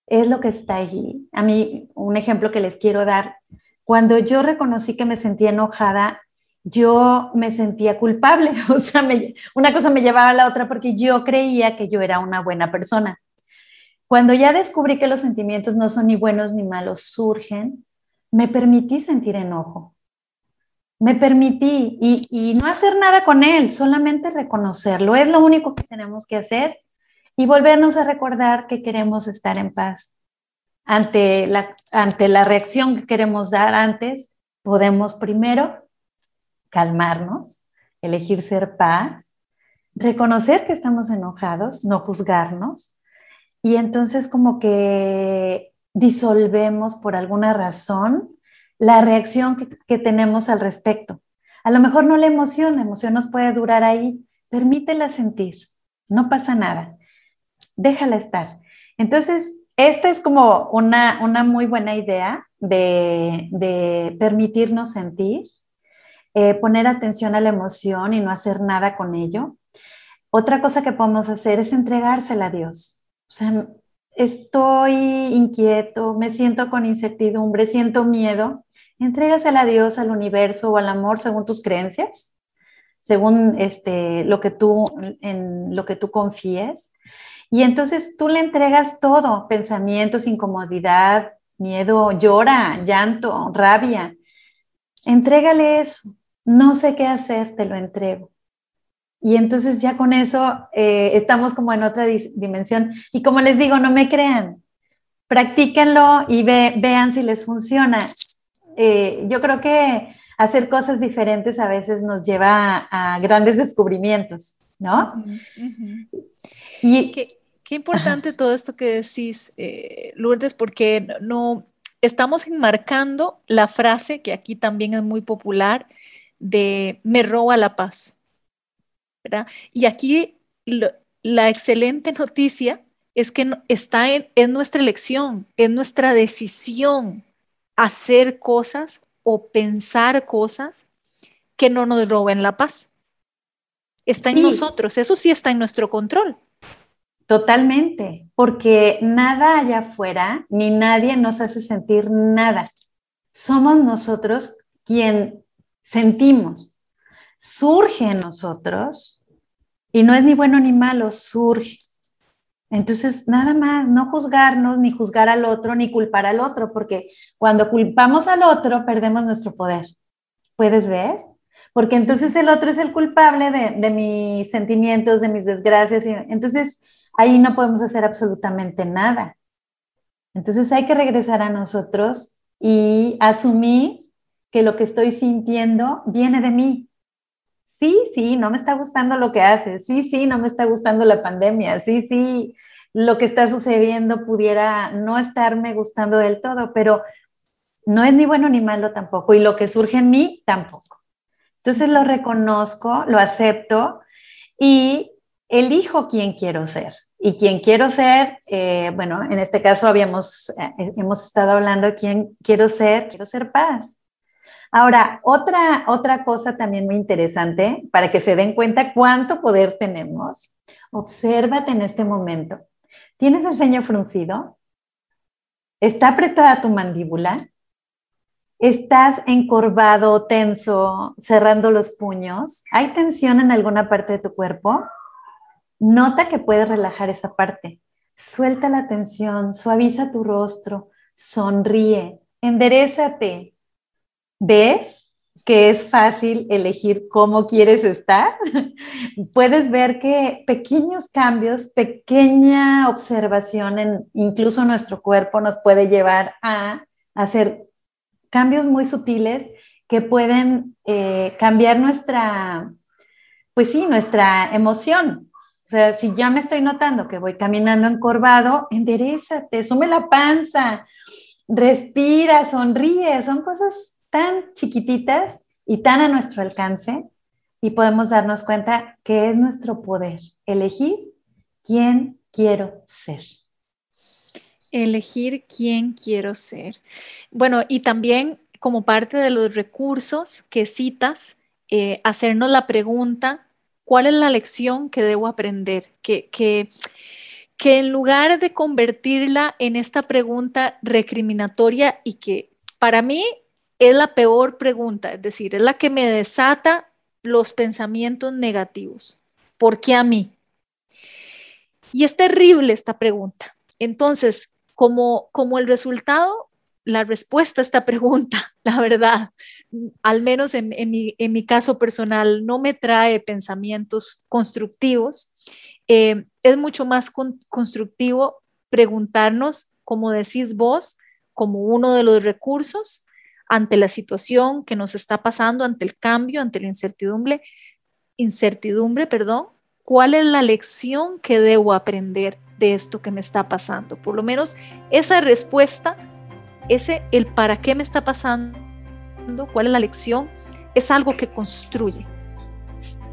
es lo que está allí. A mí, un ejemplo que les quiero dar, cuando yo reconocí que me sentía enojada, yo me sentía culpable, o sea, una cosa me llevaba a la otra porque yo creía que yo era una buena persona. Cuando ya descubrí que los sentimientos no son ni buenos ni malos, surgen, me permití sentir enojo. Me permití y, no hacer nada con él, solamente reconocerlo. Es lo único que tenemos que hacer y volvernos a recordar que queremos estar en paz. Ante la, ante la reacción que queremos dar antes, podemos primero calmarnos, elegir ser paz, reconocer que estamos enojados, no juzgarnos, y entonces como que disolvemos por alguna razón la reacción que, tenemos al respecto. A lo mejor no la emoción, la emoción nos puede durar ahí, permítela sentir, no pasa nada, déjala estar. Entonces, esta es como una, muy buena idea de, permitirnos sentir, eh, poner atención a la emoción y no hacer nada con ello. Otra cosa que podemos hacer es entregársela a Dios. O sea, estoy inquieto, me siento con incertidumbre, siento miedo, entrégasela a Dios, al universo o al amor según tus creencias, según este, lo, que tú, en lo que tú confíes. Y entonces tú le entregas todo, pensamientos, incomodidad, miedo, llora, llanto, rabia. Entrégale eso. No sé qué hacer, te lo entrego. Y entonces ya con eso eh, estamos como en otra dimensión. Y como les digo, no me crean, practíquenlo y vean si les funciona. Eh, yo creo que hacer cosas diferentes a veces nos lleva a, grandes descubrimientos, ¿no? Y qué, qué importante todo esto que decís, eh, Lourdes, porque no estamos enmarcando la frase que aquí también es muy popular de me roba la paz. Y aquí la excelente noticia es que está en, nuestra elección, es nuestra decisión hacer cosas o pensar cosas que no nos roben la paz. Está en nosotros, eso sí está en nuestro control. Totalmente, porque nada allá afuera ni nadie nos hace sentir nada. Somos nosotros quien sentimos surge en nosotros y no es ni bueno ni malo, surge. Entonces, nada más, no juzgarnos, ni juzgar al otro, ni culpar al otro, porque cuando culpamos al otro, perdemos nuestro poder. ¿Puedes ver? Porque entonces el otro es el culpable de, mis sentimientos, de mis desgracias. Y, entonces, ahí no podemos hacer absolutamente nada. Entonces, hay que regresar a nosotros y asumir que lo que estoy sintiendo viene de mí, sí, sí, no me está gustando lo que haces, sí, sí, no me está gustando la pandemia, sí, sí, lo que está sucediendo pudiera no estarme gustando del todo, pero no es ni bueno ni malo tampoco, y lo que surge en mí tampoco. Entonces lo reconozco, lo acepto y elijo quién quiero ser. Y quien quiero ser, eh, bueno, en este caso habíamos, eh, hemos estado hablando de quién quiero ser, quiero ser paz. Ahora, otra, otra cosa también muy interesante para que se den cuenta cuánto poder tenemos. Obsérvate en este momento. ¿Tienes el ceño fruncido? ¿Está apretada tu mandíbula? ¿Estás encorvado, tenso, cerrando los puños? ¿Hay tensión en alguna parte de tu cuerpo? Nota que puedes relajar esa parte. Suelta la tensión, suaviza tu rostro, sonríe, enderezate. ¿Ves que es fácil elegir cómo quieres estar? Puedes ver que pequeños cambios, pequeña observación en incluso nuestro cuerpo nos puede llevar a hacer cambios muy sutiles que pueden eh, cambiar nuestra, pues sí, nuestra emoción, o sea, si ya me estoy notando que voy caminando encorvado, enderezate, sume la panza, respira, sonríe. Son cosas tan chiquititas y tan a nuestro alcance y podemos darnos cuenta que es nuestro poder elegir quién quiero ser. Elegir quién quiero ser. Bueno, y también como parte de los recursos que citas, eh, hacernos la pregunta ¿Cuál es la lección que debo aprender? Que, que, que en lugar de convertirla en esta pregunta recriminatoria y que para mí es la peor pregunta, es decir, es la que me desata los pensamientos negativos. ¿Por qué a mí? Y es terrible esta pregunta. Entonces, como, como el resultado la respuesta a esta pregunta, la verdad, al menos en, mi, caso personal, no me trae pensamientos constructivos. Eh, es mucho más constructivo preguntarnos, como decís vos, como uno de los recursos ante la situación que nos está pasando, ante el cambio, ante la incertidumbre, incertidumbre, perdón, ¿cuál es la lección que debo aprender de esto que me está pasando? Por lo menos esa respuesta ese, el para qué me está pasando, cuál es la lección, es algo que construye.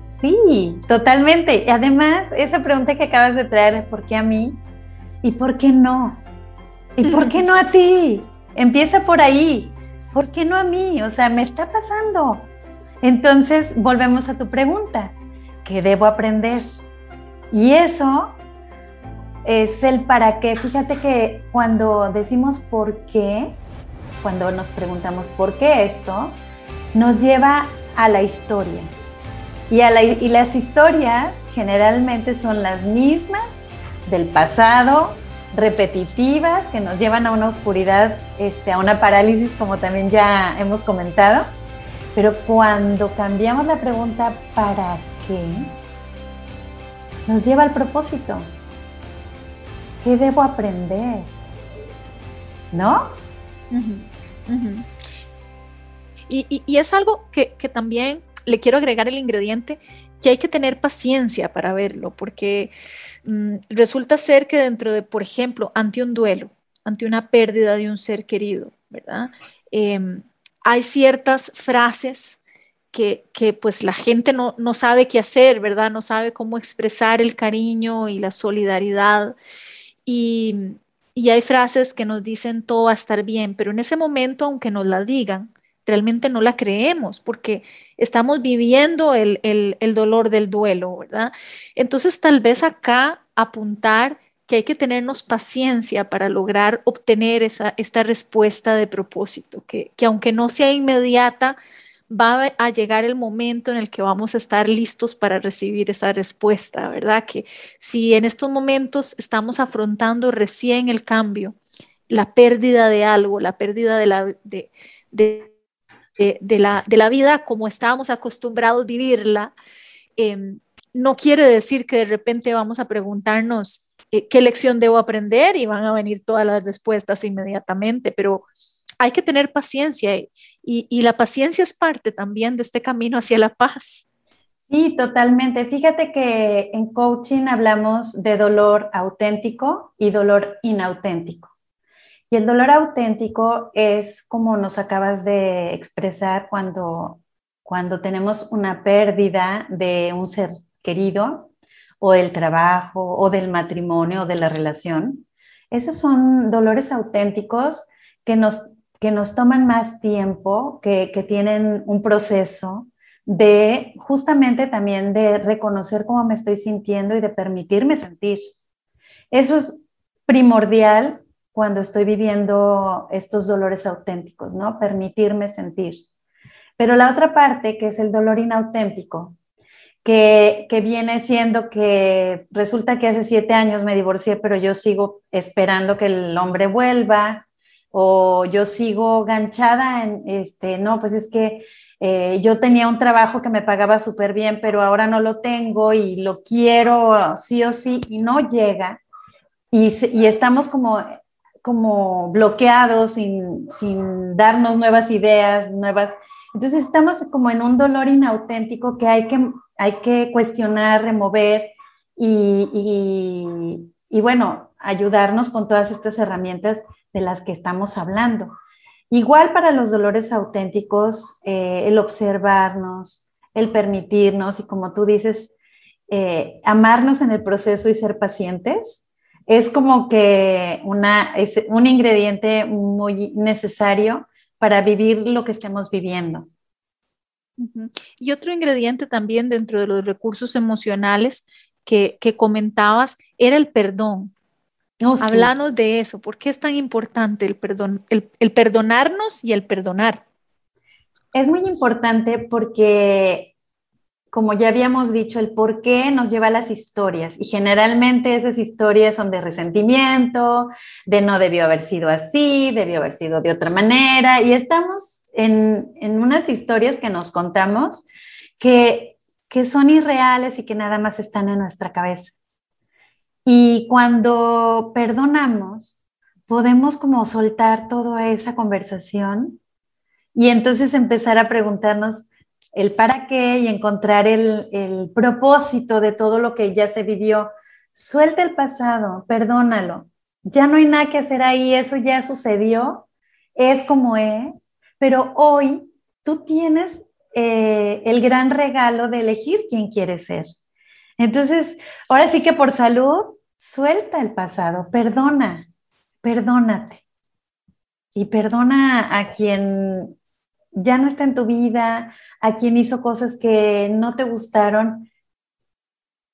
Sí, totalmente. Y además, esa pregunta que acabas de traer es ¿por qué a mí? ¿Y por qué no? ¿Y por qué no a ti? Empieza por ahí. ¿Por qué no a mí? O sea, me está pasando. Entonces, volvemos a tu pregunta. ¿Qué debo aprender? Y eso es el para qué. Fíjate que cuando decimos por qué, cuando nos preguntamos por qué esto, nos lleva a la historia. Y, y las historias generalmente son las mismas del pasado, repetitivas, que nos llevan a una oscuridad, este, a una parálisis, como también ya hemos comentado. Pero cuando cambiamos la pregunta ¿para qué? Nos lleva al propósito. ¿Qué debo aprender? ¿No? Y, es algo que, también le quiero agregar el ingrediente que hay que tener paciencia para verlo, porque mm, resulta ser que dentro de, por ejemplo, ante un duelo, ante una pérdida de un ser querido, ¿verdad? Em, hay ciertas frases que, pues la gente no, no, sabe qué hacer, ¿verdad? No sabe cómo expresar el cariño y la solidaridad. Y, hay frases que nos dicen todo va a estar bien, pero en ese momento, aunque nos la digan, realmente no la creemos porque estamos viviendo el, dolor del duelo, ¿verdad? Entonces, tal vez acá apuntar que hay que tenernos paciencia para lograr obtener esa, esta respuesta de propósito, que, que aunque no sea inmediata, va a llegar el momento en el que vamos a estar listos para recibir esa respuesta, ¿verdad? Que si en estos momentos estamos afrontando recién el cambio, la pérdida de algo, la pérdida de la, de, la, de la vida como estábamos acostumbrados a vivirla, em, no quiere decir que de repente vamos a preguntarnos eh, qué lección debo aprender y van a venir todas las respuestas inmediatamente, pero hay que tener paciencia y, la paciencia es parte también de este camino hacia la paz. Sí, totalmente. Fíjate que en coaching hablamos de dolor auténtico y dolor inauténtico. Y el dolor auténtico es como nos acabas de expresar cuando, cuando tenemos una pérdida de un ser querido o del trabajo o del matrimonio o de la relación. Esos son dolores auténticos que nos, que nos toman más tiempo, que, que tienen un proceso de justamente también de reconocer cómo me estoy sintiendo y de permitirme sentir. Eso es primordial cuando estoy viviendo estos dolores auténticos, ¿no? Permitirme sentir. Pero la otra parte, que es el dolor inauténtico, que, que, viene siendo que resulta que hace siete años me divorcié, pero yo sigo esperando que el hombre vuelva, o yo sigo ganchada en, este, no, pues es que eh, yo tenía un trabajo que me pagaba súper bien, pero ahora no lo tengo y lo quiero sí o sí y no llega. Y, y estamos como, como bloqueados sin, sin darnos nuevas ideas, nuevas entonces estamos como en un dolor inauténtico que hay que, hay que cuestionar, remover y, y, bueno, ayudarnos con todas estas herramientas de las que estamos hablando. Igual para los dolores auténticos, eh, el observarnos, el permitirnos y como tú dices, eh, amarnos en el proceso y ser pacientes, es como que una, es un ingrediente muy necesario para vivir lo que estemos viviendo. Y otro ingrediente también dentro de los recursos emocionales que, comentabas era el perdón. Oh, Hablanos de eso, ¿por qué es tan importante el perdón, el, el perdonarnos y el perdonar? Es muy importante porque como ya habíamos dicho, el por qué nos lleva a las historias. Y generalmente esas historias son de resentimiento, de no debió haber sido así, debió haber sido de otra manera. Y estamos en, unas historias que nos contamos que, que son irreales y que nada más están en nuestra cabeza. Y cuando perdonamos, podemos como soltar toda esa conversación y entonces empezar a preguntarnos, el para qué y encontrar el, propósito de todo lo que ya se vivió. Suelta el pasado, perdónalo. Ya no hay nada que hacer ahí, eso ya sucedió, es como es, pero hoy tú tienes eh, el gran regalo de elegir quién quieres ser. Entonces, ahora sí que por salud, suelta el pasado, perdona, perdónate. Y perdona a quien ya no está en tu vida, a quien hizo cosas que no te gustaron,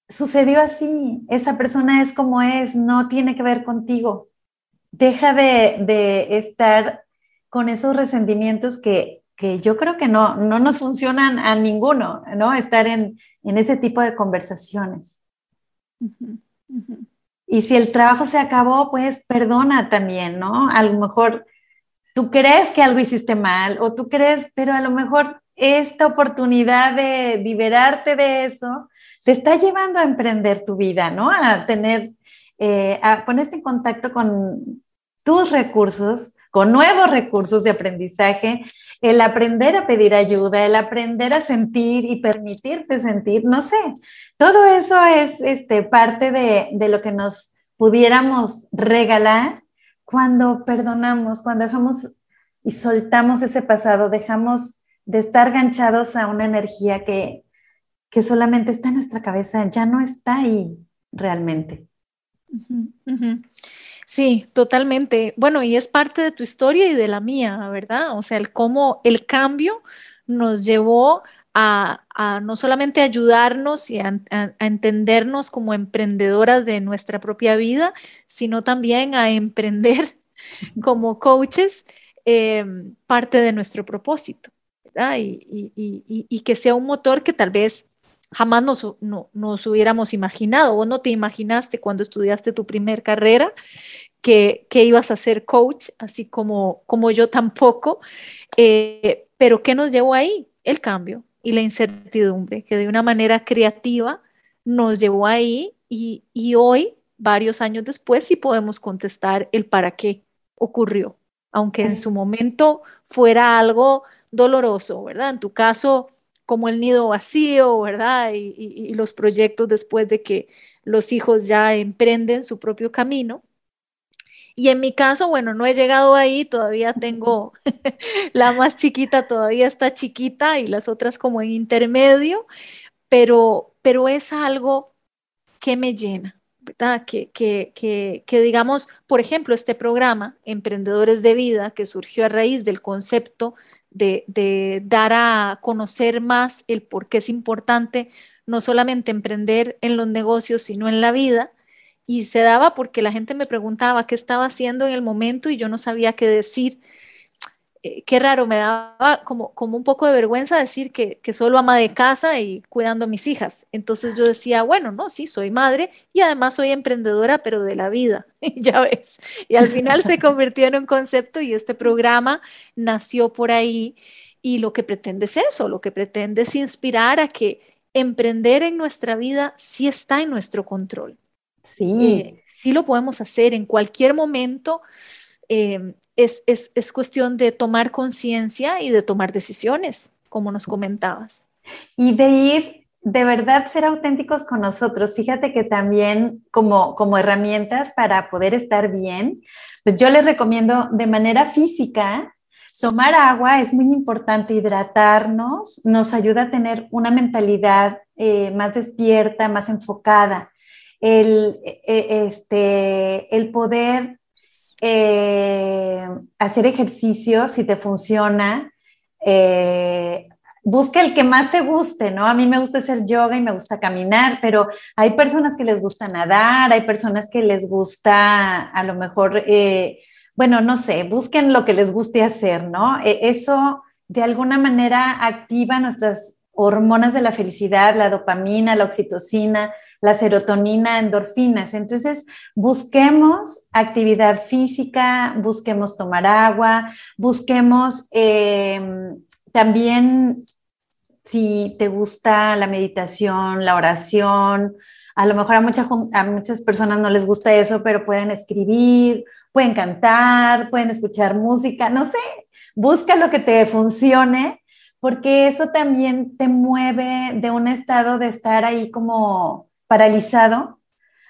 sucedió así, esa persona es como es, no tiene que ver contigo. Deja de, estar con esos resentimientos que, yo creo que no, no nos funcionan a ninguno, ¿no? Estar en, ese tipo de conversaciones. Y si el trabajo se acabó, pues perdona también, ¿no? A lo mejor tú crees que algo hiciste mal o tú crees, pero a lo mejor esta oportunidad de liberarte de eso te está llevando a emprender tu vida, ¿no? A tener, eh, a ponerte en contacto con tus recursos, con nuevos recursos de aprendizaje, el aprender a pedir ayuda, el aprender a sentir y permitirte sentir, no sé, todo eso es este, parte de, de lo que nos pudiéramos regalar cuando perdonamos, cuando dejamos y soltamos ese pasado, dejamos de estar ganchados a una energía que, que solamente está en nuestra cabeza, ya no está ahí realmente. Sí, totalmente. Bueno, y es parte de tu historia y de la mía, ¿verdad? O sea, el cómo el cambio nos llevó a, no solamente ayudarnos y a, entendernos como emprendedoras de nuestra propia vida, sino también a emprender como coaches em, parte de nuestro propósito. Y, que sea un motor que tal vez jamás nos, nos hubiéramos imaginado. o no te imaginaste cuando estudiaste tu primer carrera que, ibas a ser coach, así como, como yo tampoco. Eh, pero ¿qué nos llevó ahí? El cambio y la incertidumbre, que de una manera creativa nos llevó ahí y, y hoy, varios años después, sí podemos contestar el para qué ocurrió, aunque en su momento fuera algo doloroso, ¿verdad? En tu caso, como el nido vacío, ¿verdad? Y, los proyectos después de que los hijos ya emprenden su propio camino. Y en mi caso, bueno, no he llegado ahí, todavía tengo la más chiquita, todavía está chiquita y las otras como en intermedio, pero, pero es algo qué me llena, ¿verdad? Que, que, que, digamos, por ejemplo, este programa, Emprendedores de Vida, que surgió a raíz del concepto de, de dar a conocer más el por qué es importante no solamente emprender en los negocios, sino en la vida. Y se daba porque la gente me preguntaba qué estaba haciendo en el momento y yo no sabía qué decir. Eh, qué raro, me daba como, como un poco de vergüenza decir que, que solo ama de casa y cuidando a mis hijas. Entonces yo decía, bueno, no, sí, soy madre y además soy emprendedora, pero de la vida, ya ves. Y al final se convirtió en un concepto y este programa nació por ahí y lo que pretende es eso, lo que pretende es inspirar a que emprender en nuestra vida sí está en nuestro control. Sí. Eh, sí lo podemos hacer en cualquier momento. Eh, es, es, es, cuestión de tomar conciencia y de tomar decisiones, como nos comentabas. Y de ir, de verdad, ser auténticos con nosotros. Fíjate que también como, como herramientas para poder estar bien, pues yo les recomiendo de manera física Tomar agua es muy importante, hidratarnos nos ayuda a tener una mentalidad eh, más despierta, más enfocada. El, e, e, este, el poder eh, hacer ejercicio, si te funciona, eh, busca el que más te guste, ¿no? A mí me gusta hacer yoga y me gusta caminar, pero hay personas que les gusta nadar, hay personas que les gusta a lo mejor bueno, no sé, busquen lo que les guste hacer, ¿no? E, eso de alguna manera activa nuestras hormonas de la felicidad, la dopamina, la oxitocina, la serotonina, endorfinas. Entonces, busquemos actividad física, busquemos tomar agua, busquemos em, también, si te gusta la meditación, la oración, a lo mejor a, a muchas personas no les gusta eso, pero pueden escribir pueden cantar, pueden escuchar música, no sé, busca lo que te funcione, porque eso también te mueve de un estado de estar ahí como paralizado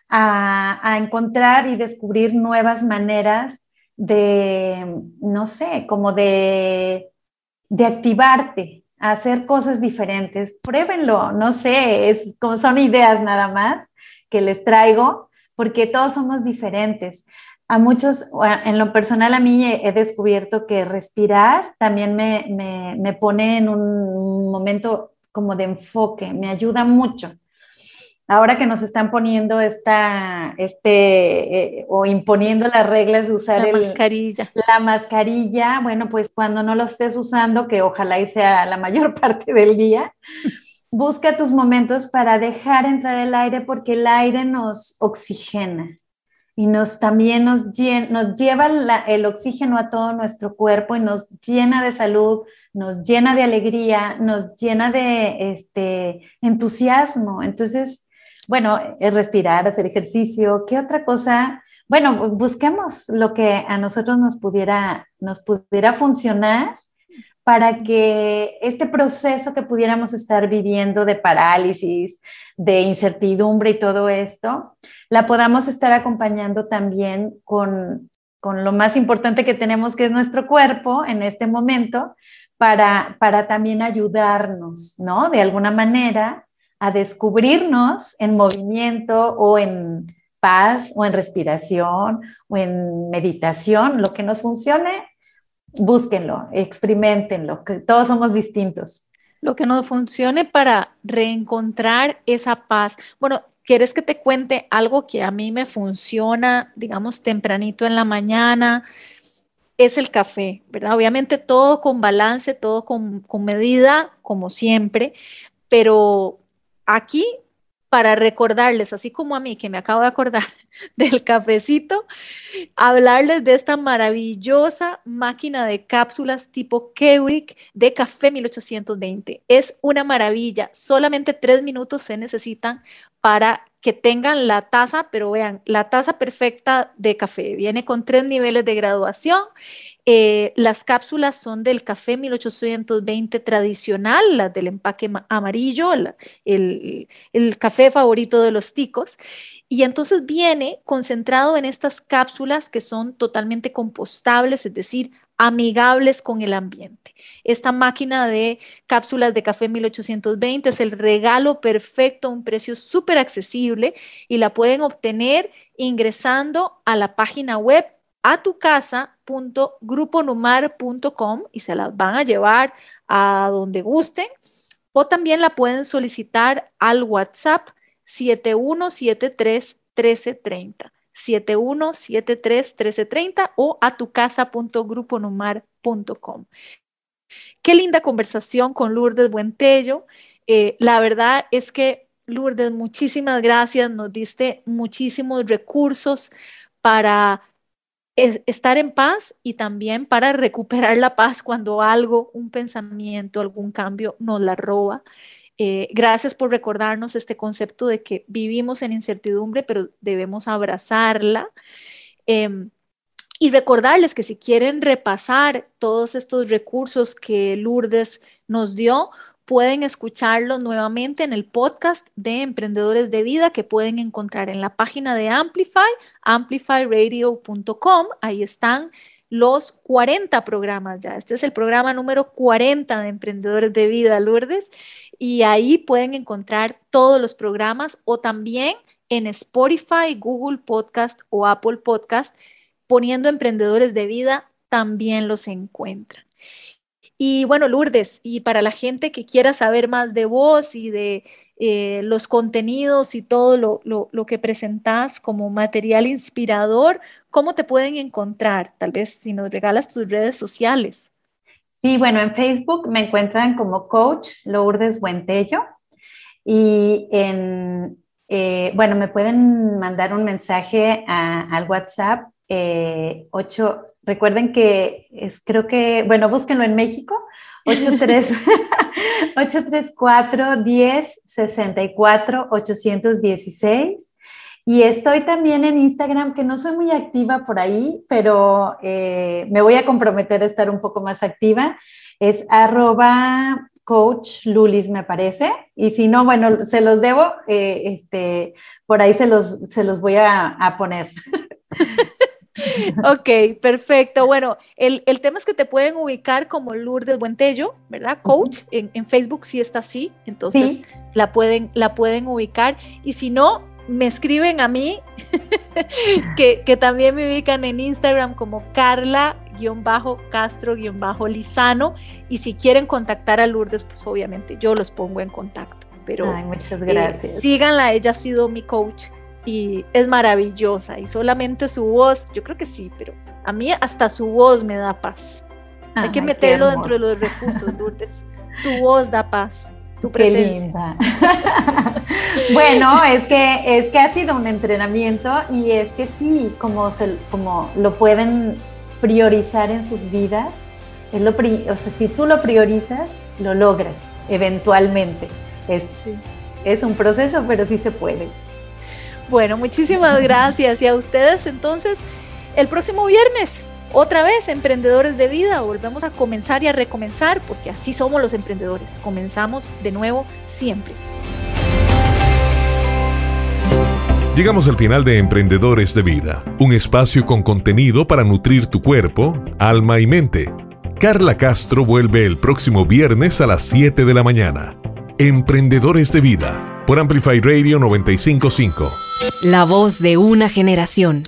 a, encontrar y descubrir nuevas maneras de, no sé, como de, de activarte, hacer cosas diferentes. Pruébenlo, no sé, es como son ideas nada más que les traigo, porque todos somos diferentes a muchos, en lo personal a mí he, descubierto que respirar también me, me, pone en un momento como de enfoque, me ayuda mucho. Ahora que nos están poniendo esta, este, eh, o imponiendo las reglas de usar la mascarilla. La mascarilla, bueno, pues cuando no lo estés usando, que ojalá y sea la mayor parte del día, busca tus momentos para dejar entrar el aire porque el aire nos oxigena y nos también nos, nos lleva el oxígeno a todo nuestro cuerpo y nos llena de salud, nos llena de alegría, nos llena de este, entusiasmo. Entonces, bueno, es respirar, hacer ejercicio, ¿qué otra cosa? Bueno, busquemos lo que a nosotros nos pudiera, nos pudiera funcionar para que este proceso que pudiéramos estar viviendo de parálisis, de incertidumbre y todo esto, la podamos estar acompañando también con, con lo más importante que tenemos, que es nuestro cuerpo en este momento, para, para también ayudarnos, ¿no? De alguna manera a descubrirnos en movimiento o en paz o en respiración o en meditación, lo que nos funcione búsquenlo, experimentenlo, que todos somos distintos. Lo que nos funcione para reencontrar esa paz. Bueno, ¿quieres que te cuente algo que a mí me funciona, digamos, tempranito en la mañana? Es el café, ¿verdad? Obviamente todo con balance, todo con, con medida, como siempre, pero aquí para recordarles, así como a mí que me acabo de acordar del cafecito, hablarles de esta maravillosa máquina de cápsulas tipo Keurig de Café 1820. Es una maravilla, solamente tres minutos se necesitan para que tengan la taza, pero vean, la taza perfecta de café. Viene con tres niveles de graduación eh, las cápsulas son del café 1820 tradicional, las del empaque amarillo, el, el, café favorito de los ticos. Y entonces viene concentrado en estas cápsulas que son totalmente compostables, es decir, amigables con el ambiente. Esta máquina de cápsulas de café 1820 es el regalo perfecto a un precio súper accesible y la pueden obtener ingresando a la página web a tu y se las van a llevar a donde gusten o también la pueden solicitar al WhatsApp 7173 1330. 7173 1330 o a tu casa.gruponumar.com. Qué linda conversación con Lourdes Buentello. Eh, la verdad es que, Lourdes, muchísimas gracias. Nos diste muchísimos recursos para estar en paz y también para recuperar la paz cuando algo, un pensamiento, algún cambio nos la roba. Eh, gracias por recordarnos este concepto de que vivimos en incertidumbre, pero debemos abrazarla. Em, y recordarles que si quieren repasar todos estos recursos que Lourdes nos dio, pueden escucharlos nuevamente en el podcast de Emprendedores de Vida que pueden encontrar en la página de Amplify, amplifyradio.com. Ahí están los 40 programas ya. Este es el programa número 40 de Emprendedores de Vida, Lourdes. Y ahí pueden encontrar todos los programas o también en Spotify, Google Podcast o Apple Podcast, poniendo Emprendedores de Vida, también los encuentran. Y bueno, Lourdes, y para la gente que quiera saber más de vos y de eh, los contenidos y todo lo, lo, que presentás como material inspirador, ¿cómo te pueden encontrar? Tal vez si nos regalas tus redes sociales. Sí, bueno, en Facebook me encuentran como coach Lourdes Buentello y en, eh, bueno, me pueden mandar un mensaje al WhatsApp 8 eh, Recuerden que es, creo que, bueno, búsquenlo en México, 834 10 64 816. Y estoy también en Instagram, que no soy muy activa por ahí, pero eh, me voy a comprometer a estar un poco más activa. Es arroba coach Lulis, me parece. Y si no, bueno, se los debo, eh, este, por ahí se los, se los voy a, a poner. ok, perfecto. Bueno, el, tema es que te pueden ubicar como Lourdes Buentello, ¿verdad? Coach. en, Facebook sí está así, entonces la, pueden, la pueden ubicar. Y si no, me escriben a mí, que, también me ubican en Instagram como Carla-Castro-Lizano. Y si quieren contactar a Lourdes, pues obviamente yo los pongo en contacto. Pero muchas eh, gracias. síganla, ella ha sido mi coach y es maravillosa y solamente su voz, yo creo que sí, pero a mí hasta su voz me da paz. Hay que meterlo dentro de los recursos, Lourdes. Tu voz da paz. Tu presencia. bueno, es que, es que ha sido un entrenamiento y es que sí, como, se, como lo pueden priorizar en sus vidas, es lo, o sea, si tú lo priorizas, lo logras eventualmente. Es, es un proceso, pero sí se puede. Bueno, muchísimas gracias y a ustedes entonces el próximo viernes. Otra vez, emprendedores de vida, volvemos a comenzar y a recomenzar, porque así somos los emprendedores. Comenzamos de nuevo siempre. Llegamos al final de Emprendedores de Vida, un espacio con contenido para nutrir tu cuerpo, alma y mente. Carla Castro vuelve el próximo viernes a las 7 de la mañana. Emprendedores de Vida, por Amplify Radio 955. La voz de una generación.